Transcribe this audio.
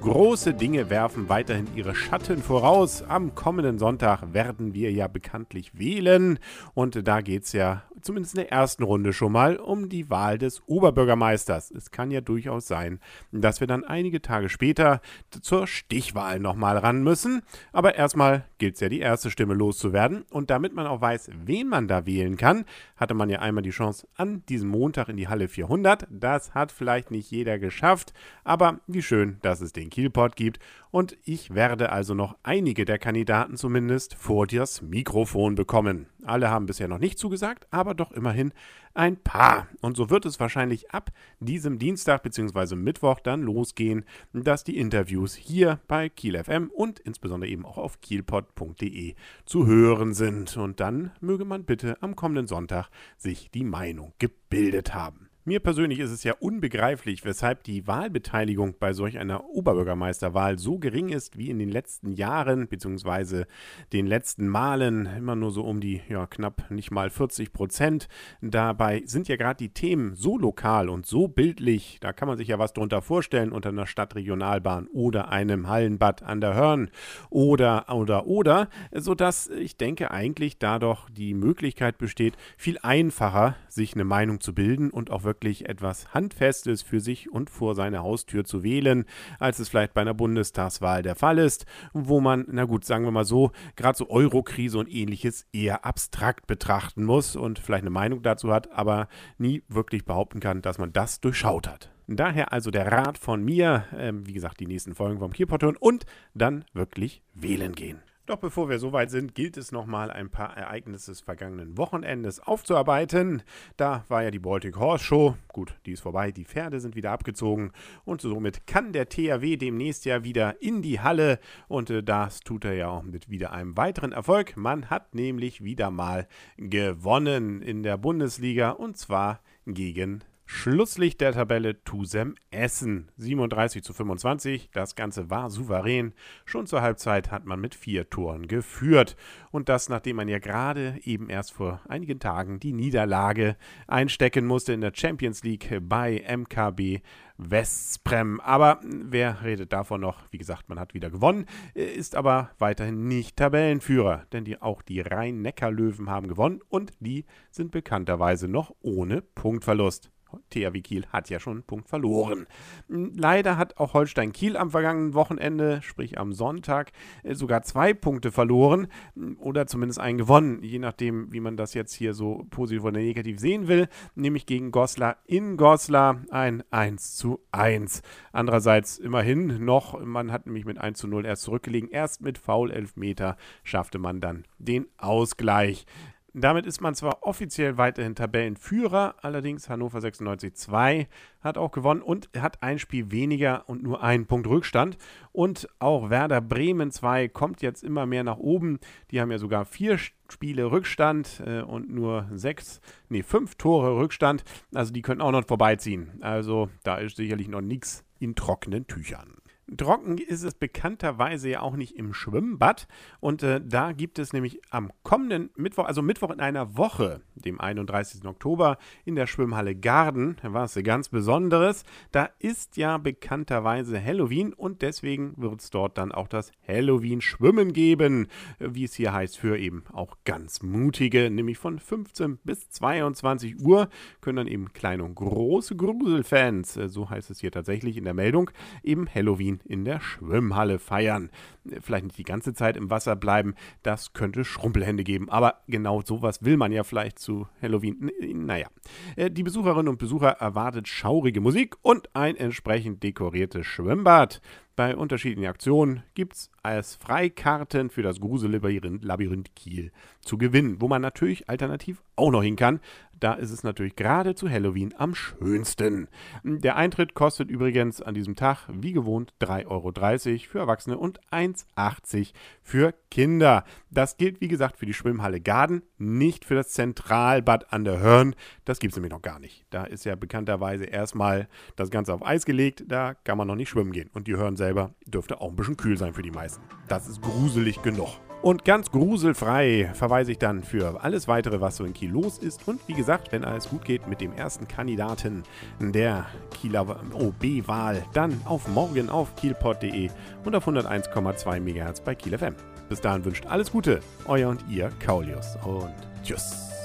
Große Dinge werfen weiterhin ihre Schatten voraus. Am kommenden Sonntag werden wir ja bekanntlich wählen und da geht es ja zumindest in der ersten Runde schon mal um die Wahl des Oberbürgermeisters. Es kann ja durchaus sein, dass wir dann einige Tage später zur Stichwahl nochmal ran müssen. Aber erstmal gilt es ja, die erste Stimme loszuwerden. Und damit man auch weiß, wen man da wählen kann, hatte man ja einmal die Chance an diesem Montag in die Halle 400. Das hat vielleicht nicht jeder geschafft, aber wie schön, dass es den Kielpot gibt. Und ich werde also noch einige der Kandidaten zumindest vor das Mikrofon bekommen. Alle haben bisher noch nicht zugesagt, aber doch immerhin ein paar. Und so wird es wahrscheinlich ab diesem Dienstag bzw. Mittwoch dann losgehen, dass die Interviews hier bei Kiel FM und insbesondere eben auch auf kielpod.de zu hören sind. Und dann möge man bitte am kommenden Sonntag sich die Meinung gebildet haben. Mir persönlich ist es ja unbegreiflich, weshalb die Wahlbeteiligung bei solch einer Oberbürgermeisterwahl so gering ist wie in den letzten Jahren bzw. den letzten Malen, immer nur so um die ja, knapp nicht mal 40 Prozent. Dabei sind ja gerade die Themen so lokal und so bildlich, da kann man sich ja was drunter vorstellen unter einer Stadtregionalbahn oder einem Hallenbad an der Hörn oder oder oder, sodass ich denke eigentlich da doch die Möglichkeit besteht, viel einfacher sich eine Meinung zu bilden und auch wirklich wirklich etwas Handfestes für sich und vor seine Haustür zu wählen, als es vielleicht bei einer Bundestagswahl der Fall ist, wo man, na gut, sagen wir mal so, gerade so Eurokrise und ähnliches eher abstrakt betrachten muss und vielleicht eine Meinung dazu hat, aber nie wirklich behaupten kann, dass man das durchschaut hat. Daher also der Rat von mir, äh, wie gesagt, die nächsten Folgen vom Kielporton und dann wirklich wählen gehen. Doch bevor wir soweit sind, gilt es nochmal ein paar Ereignisse des vergangenen Wochenendes aufzuarbeiten. Da war ja die Baltic Horse Show. Gut, die ist vorbei, die Pferde sind wieder abgezogen und somit kann der THW demnächst ja wieder in die Halle und äh, das tut er ja auch mit wieder einem weiteren Erfolg. Man hat nämlich wieder mal gewonnen in der Bundesliga und zwar gegen Schlusslicht der Tabelle Tusem Essen 37 zu 25. Das Ganze war souverän. Schon zur Halbzeit hat man mit vier Toren geführt. Und das, nachdem man ja gerade eben erst vor einigen Tagen die Niederlage einstecken musste in der Champions League bei MKB Westprem. Aber wer redet davon noch? Wie gesagt, man hat wieder gewonnen, ist aber weiterhin nicht Tabellenführer, denn die, auch die Rhein-Neckar-Löwen haben gewonnen und die sind bekannterweise noch ohne Punktverlust. THW Kiel hat ja schon einen Punkt verloren. Leider hat auch Holstein Kiel am vergangenen Wochenende, sprich am Sonntag, äh, sogar zwei Punkte verloren oder zumindest einen gewonnen, je nachdem, wie man das jetzt hier so positiv oder negativ sehen will, nämlich gegen Goslar in Goslar ein 1 zu 1. Andererseits immerhin noch, man hat nämlich mit 1 zu 0 erst zurückgelegen, erst mit Foul Elfmeter schaffte man dann den Ausgleich. Damit ist man zwar offiziell weiterhin Tabellenführer, allerdings Hannover 96 2 hat auch gewonnen und hat ein Spiel weniger und nur einen Punkt Rückstand. Und auch Werder Bremen 2 kommt jetzt immer mehr nach oben. Die haben ja sogar vier Spiele Rückstand äh, und nur sechs, nee, fünf Tore Rückstand. Also die können auch noch vorbeiziehen. Also da ist sicherlich noch nichts in trockenen Tüchern. Trocken ist es bekannterweise ja auch nicht im Schwimmbad. Und äh, da gibt es nämlich am kommenden Mittwoch, also Mittwoch in einer Woche, dem 31. Oktober, in der Schwimmhalle Garden, was ganz Besonderes. Da ist ja bekannterweise Halloween und deswegen wird es dort dann auch das Halloween-Schwimmen geben, wie es hier heißt, für eben auch ganz mutige, nämlich von 15 bis 22 Uhr können dann eben kleine und große Gruselfans, äh, so heißt es hier tatsächlich in der Meldung, eben Halloween in der Schwimmhalle feiern. Vielleicht nicht die ganze Zeit im Wasser bleiben, das könnte Schrumpelhände geben. Aber genau sowas will man ja vielleicht zu Halloween. Naja, äh, die Besucherinnen und Besucher erwartet schaurige Musik und ein entsprechend dekoriertes Schwimmbad. Bei unterschiedlichen Aktionen gibt es als Freikarten für das Grusellabyrinth Kiel zu gewinnen, wo man natürlich alternativ auch noch hin kann. Da ist es natürlich gerade zu Halloween am schönsten. Der Eintritt kostet übrigens an diesem Tag wie gewohnt 3,30 Euro für Erwachsene und 1,80 für Kinder. Das gilt wie gesagt für die Schwimmhalle Garden, nicht für das Zentralbad an der Hörn. Das gibt es nämlich noch gar nicht. Da ist ja bekannterweise erstmal das Ganze auf Eis gelegt. Da kann man noch nicht schwimmen gehen. Und die Hörn selber dürfte auch ein bisschen kühl sein für die meisten. Das ist gruselig genug. Und ganz gruselfrei verweise ich dann für alles weitere, was so in Kiel los ist. Und wie gesagt, wenn alles gut geht mit dem ersten Kandidaten der Kieler OB-Wahl, dann auf morgen auf kielpot.de und auf 101,2 MHz bei Kiel FM. Bis dahin wünscht alles Gute, euer und ihr Kaulius und tschüss.